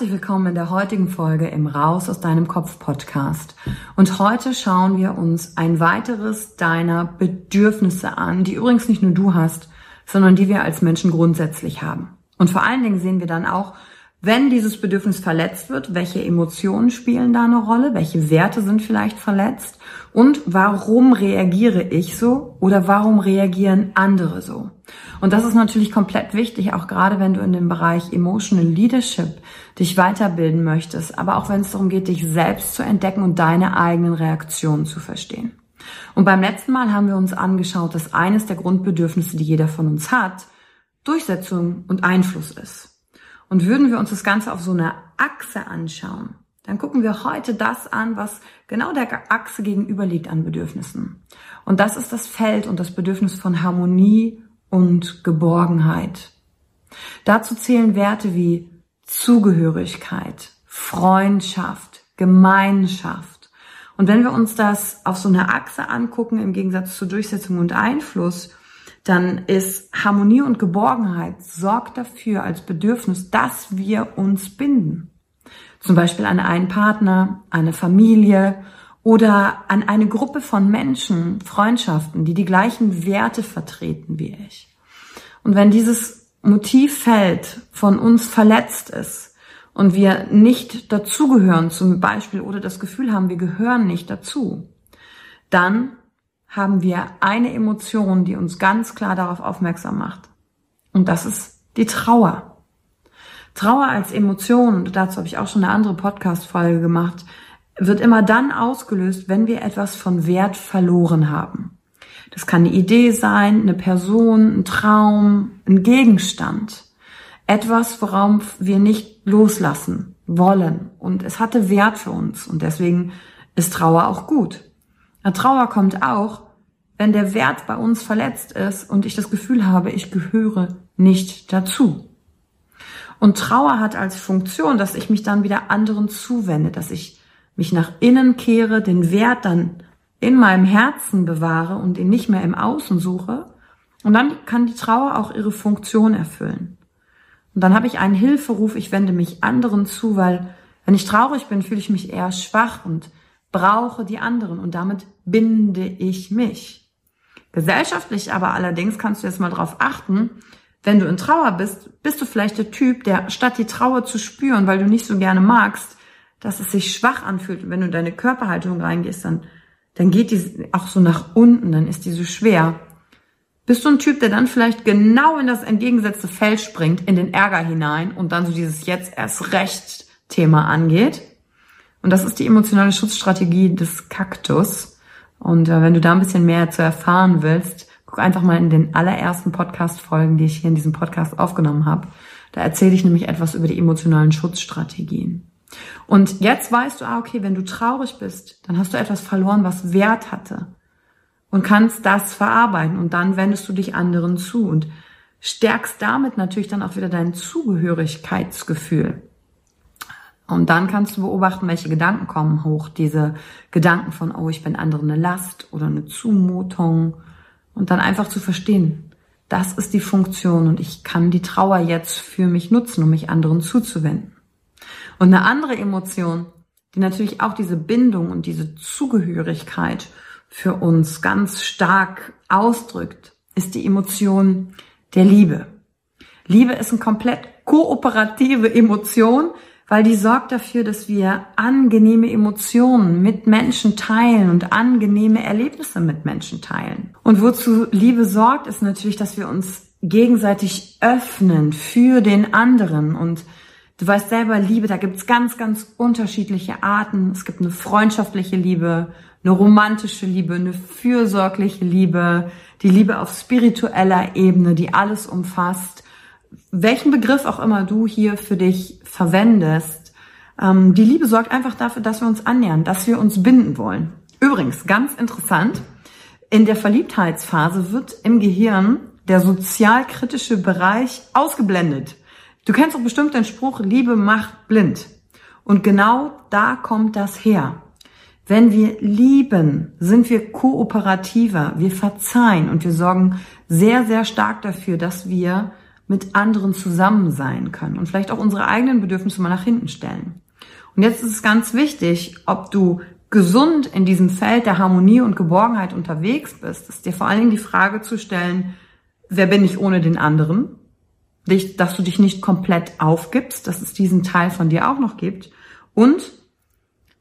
Herzlich willkommen in der heutigen Folge im Raus aus deinem Kopf Podcast. Und heute schauen wir uns ein weiteres deiner Bedürfnisse an, die übrigens nicht nur du hast, sondern die wir als Menschen grundsätzlich haben. Und vor allen Dingen sehen wir dann auch, wenn dieses Bedürfnis verletzt wird, welche Emotionen spielen da eine Rolle, welche Werte sind vielleicht verletzt und warum reagiere ich so oder warum reagieren andere so. Und das ist natürlich komplett wichtig, auch gerade wenn du in dem Bereich Emotional Leadership dich weiterbilden möchtest, aber auch wenn es darum geht, dich selbst zu entdecken und deine eigenen Reaktionen zu verstehen. Und beim letzten Mal haben wir uns angeschaut, dass eines der Grundbedürfnisse, die jeder von uns hat, Durchsetzung und Einfluss ist. Und würden wir uns das Ganze auf so einer Achse anschauen, dann gucken wir heute das an, was genau der Achse gegenüber liegt an Bedürfnissen. Und das ist das Feld und das Bedürfnis von Harmonie und Geborgenheit. Dazu zählen Werte wie Zugehörigkeit, Freundschaft, Gemeinschaft. Und wenn wir uns das auf so einer Achse angucken, im Gegensatz zu Durchsetzung und Einfluss, dann ist Harmonie und Geborgenheit sorgt dafür als Bedürfnis, dass wir uns binden. Zum Beispiel an einen Partner, eine Familie oder an eine Gruppe von Menschen, Freundschaften, die die gleichen Werte vertreten wie ich. Und wenn dieses Motivfeld von uns verletzt ist und wir nicht dazugehören zum Beispiel oder das Gefühl haben, wir gehören nicht dazu, dann haben wir eine Emotion, die uns ganz klar darauf aufmerksam macht. Und das ist die Trauer. Trauer als Emotion, dazu habe ich auch schon eine andere Podcast-Folge gemacht, wird immer dann ausgelöst, wenn wir etwas von Wert verloren haben. Das kann eine Idee sein, eine Person, ein Traum, ein Gegenstand. Etwas, worauf wir nicht loslassen wollen. Und es hatte Wert für uns. Und deswegen ist Trauer auch gut. Eine Trauer kommt auch, wenn der Wert bei uns verletzt ist und ich das Gefühl habe, ich gehöre nicht dazu. Und Trauer hat als Funktion, dass ich mich dann wieder anderen zuwende, dass ich mich nach innen kehre, den Wert dann in meinem Herzen bewahre und ihn nicht mehr im Außen suche. Und dann kann die Trauer auch ihre Funktion erfüllen. Und dann habe ich einen Hilferuf, ich wende mich anderen zu, weil wenn ich traurig bin, fühle ich mich eher schwach und brauche die anderen und damit binde ich mich. Gesellschaftlich aber allerdings kannst du jetzt mal darauf achten, wenn du in Trauer bist, bist du vielleicht der Typ, der statt die Trauer zu spüren, weil du nicht so gerne magst, dass es sich schwach anfühlt. Und wenn du in deine Körperhaltung reingehst, dann, dann geht die auch so nach unten, dann ist die so schwer. Bist du ein Typ, der dann vielleicht genau in das entgegengesetzte Feld springt, in den Ärger hinein und dann so dieses jetzt erst recht Thema angeht? Und das ist die emotionale Schutzstrategie des Kaktus. Und äh, wenn du da ein bisschen mehr zu erfahren willst, Guck einfach mal in den allerersten Podcast-Folgen, die ich hier in diesem Podcast aufgenommen habe. Da erzähle ich nämlich etwas über die emotionalen Schutzstrategien. Und jetzt weißt du, ah, okay, wenn du traurig bist, dann hast du etwas verloren, was Wert hatte. Und kannst das verarbeiten. Und dann wendest du dich anderen zu und stärkst damit natürlich dann auch wieder dein Zugehörigkeitsgefühl. Und dann kannst du beobachten, welche Gedanken kommen hoch. Diese Gedanken von, oh, ich bin anderen eine Last oder eine Zumutung und dann einfach zu verstehen, das ist die Funktion und ich kann die Trauer jetzt für mich nutzen, um mich anderen zuzuwenden. Und eine andere Emotion, die natürlich auch diese Bindung und diese Zugehörigkeit für uns ganz stark ausdrückt, ist die Emotion der Liebe. Liebe ist eine komplett kooperative Emotion, weil die sorgt dafür, dass wir angenehme Emotionen mit Menschen teilen und angenehme Erlebnisse mit Menschen teilen. Und wozu Liebe sorgt, ist natürlich, dass wir uns gegenseitig öffnen für den anderen und Du weißt selber, Liebe, da gibt's ganz, ganz unterschiedliche Arten. Es gibt eine freundschaftliche Liebe, eine romantische Liebe, eine fürsorgliche Liebe, die Liebe auf spiritueller Ebene, die alles umfasst welchen Begriff auch immer du hier für dich verwendest, ähm, die Liebe sorgt einfach dafür, dass wir uns annähern, dass wir uns binden wollen. Übrigens, ganz interessant, in der Verliebtheitsphase wird im Gehirn der sozialkritische Bereich ausgeblendet. Du kennst doch bestimmt den Spruch, Liebe macht blind. Und genau da kommt das her. Wenn wir lieben, sind wir kooperativer, wir verzeihen und wir sorgen sehr, sehr stark dafür, dass wir mit anderen zusammen sein können und vielleicht auch unsere eigenen Bedürfnisse mal nach hinten stellen. Und jetzt ist es ganz wichtig, ob du gesund in diesem Feld der Harmonie und Geborgenheit unterwegs bist, ist dir vor allen Dingen die Frage zu stellen, wer bin ich ohne den anderen? Dich, dass du dich nicht komplett aufgibst, dass es diesen Teil von dir auch noch gibt. Und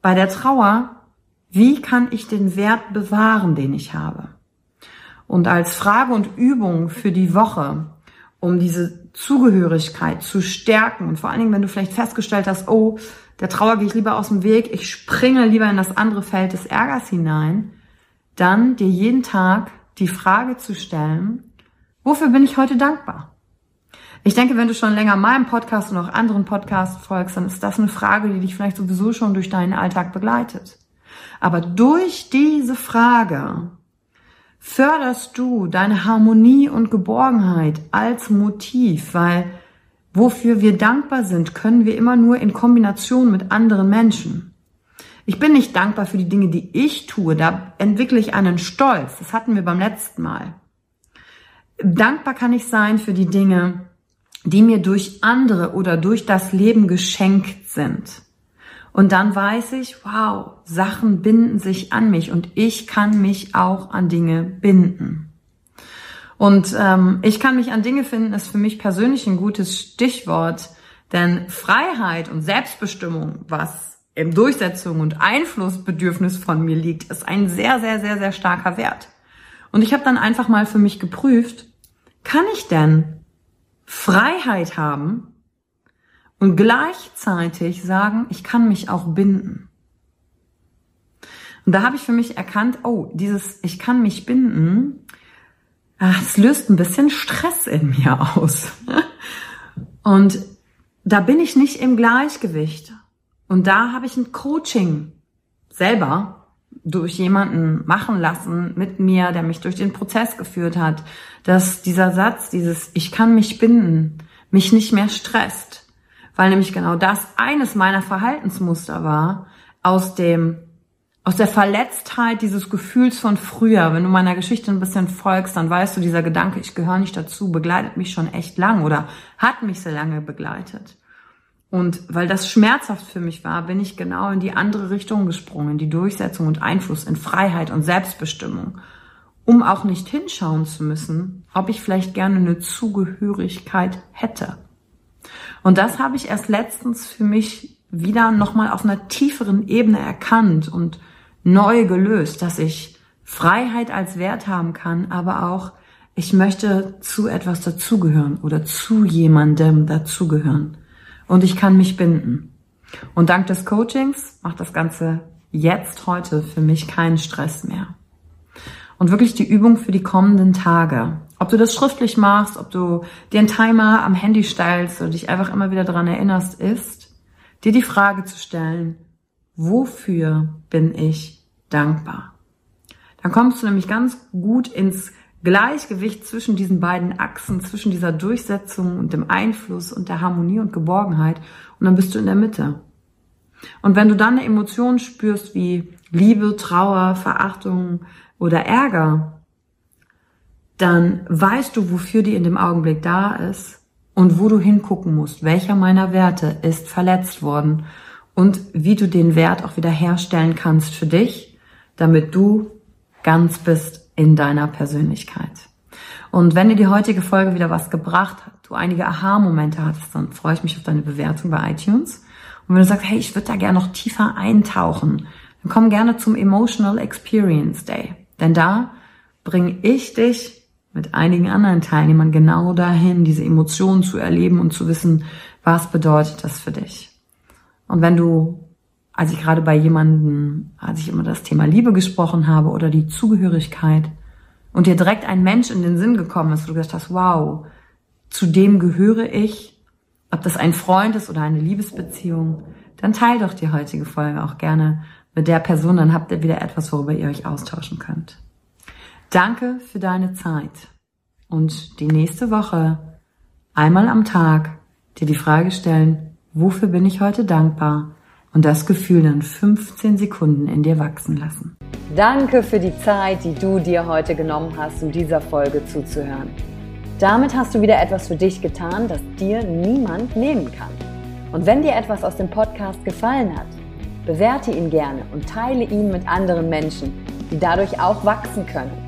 bei der Trauer, wie kann ich den Wert bewahren, den ich habe? Und als Frage und Übung für die Woche um diese Zugehörigkeit zu stärken. Und vor allen Dingen, wenn du vielleicht festgestellt hast, oh, der Trauer gehe ich lieber aus dem Weg, ich springe lieber in das andere Feld des Ärgers hinein, dann dir jeden Tag die Frage zu stellen, wofür bin ich heute dankbar? Ich denke, wenn du schon länger meinem Podcast und auch anderen Podcasts folgst, dann ist das eine Frage, die dich vielleicht sowieso schon durch deinen Alltag begleitet. Aber durch diese Frage förderst du deine Harmonie und Geborgenheit als Motiv, weil wofür wir dankbar sind, können wir immer nur in Kombination mit anderen Menschen. Ich bin nicht dankbar für die Dinge, die ich tue, da entwickle ich einen Stolz. Das hatten wir beim letzten Mal. Dankbar kann ich sein für die Dinge, die mir durch andere oder durch das Leben geschenkt sind. Und dann weiß ich, wow, Sachen binden sich an mich und ich kann mich auch an Dinge binden. Und ähm, ich kann mich an Dinge finden, ist für mich persönlich ein gutes Stichwort, denn Freiheit und Selbstbestimmung, was im Durchsetzung und Einflussbedürfnis von mir liegt, ist ein sehr, sehr, sehr, sehr starker Wert. Und ich habe dann einfach mal für mich geprüft, kann ich denn Freiheit haben, und gleichzeitig sagen, ich kann mich auch binden. Und da habe ich für mich erkannt, oh, dieses ich kann mich binden, es löst ein bisschen Stress in mir aus. Und da bin ich nicht im Gleichgewicht. Und da habe ich ein Coaching selber durch jemanden machen lassen mit mir, der mich durch den Prozess geführt hat, dass dieser Satz, dieses Ich kann mich binden, mich nicht mehr stresst weil nämlich genau das eines meiner Verhaltensmuster war aus dem aus der Verletztheit dieses Gefühls von früher. Wenn du meiner Geschichte ein bisschen folgst, dann weißt du, dieser Gedanke, ich gehöre nicht dazu, begleitet mich schon echt lang oder hat mich sehr lange begleitet. Und weil das schmerzhaft für mich war, bin ich genau in die andere Richtung gesprungen, in die Durchsetzung und Einfluss, in Freiheit und Selbstbestimmung. um auch nicht hinschauen zu müssen, ob ich vielleicht gerne eine Zugehörigkeit hätte. Und das habe ich erst letztens für mich wieder nochmal auf einer tieferen Ebene erkannt und neu gelöst, dass ich Freiheit als Wert haben kann, aber auch ich möchte zu etwas dazugehören oder zu jemandem dazugehören. Und ich kann mich binden. Und dank des Coachings macht das Ganze jetzt heute für mich keinen Stress mehr. Und wirklich die Übung für die kommenden Tage. Ob du das schriftlich machst, ob du dir einen Timer am Handy stellst oder dich einfach immer wieder daran erinnerst, ist, dir die Frage zu stellen, wofür bin ich dankbar? Dann kommst du nämlich ganz gut ins Gleichgewicht zwischen diesen beiden Achsen, zwischen dieser Durchsetzung und dem Einfluss und der Harmonie und Geborgenheit und dann bist du in der Mitte. Und wenn du dann eine Emotion spürst wie Liebe, Trauer, Verachtung oder Ärger, dann weißt du, wofür die in dem Augenblick da ist und wo du hingucken musst, welcher meiner Werte ist verletzt worden und wie du den Wert auch wieder herstellen kannst für dich, damit du ganz bist in deiner Persönlichkeit. Und wenn dir die heutige Folge wieder was gebracht hat, du einige Aha-Momente hattest, dann freue ich mich auf deine Bewertung bei iTunes. Und wenn du sagst, hey, ich würde da gerne noch tiefer eintauchen, dann komm gerne zum Emotional Experience Day. Denn da bringe ich dich mit einigen anderen Teilnehmern genau dahin, diese Emotionen zu erleben und zu wissen, was bedeutet das für dich. Und wenn du als ich gerade bei jemanden, als ich immer das Thema Liebe gesprochen habe oder die Zugehörigkeit und dir direkt ein Mensch in den Sinn gekommen ist, wo du gesagt hast, wow, zu dem gehöre ich, ob das ein Freund ist oder eine Liebesbeziehung, dann teil doch die heutige Folge auch gerne mit der Person, dann habt ihr wieder etwas, worüber ihr euch austauschen könnt. Danke für deine Zeit und die nächste Woche einmal am Tag dir die Frage stellen, wofür bin ich heute dankbar? und das Gefühl dann 15 Sekunden in dir wachsen lassen. Danke für die Zeit, die du dir heute genommen hast, um dieser Folge zuzuhören. Damit hast du wieder etwas für dich getan, das dir niemand nehmen kann. Und wenn dir etwas aus dem Podcast gefallen hat, bewerte ihn gerne und teile ihn mit anderen Menschen, die dadurch auch wachsen können.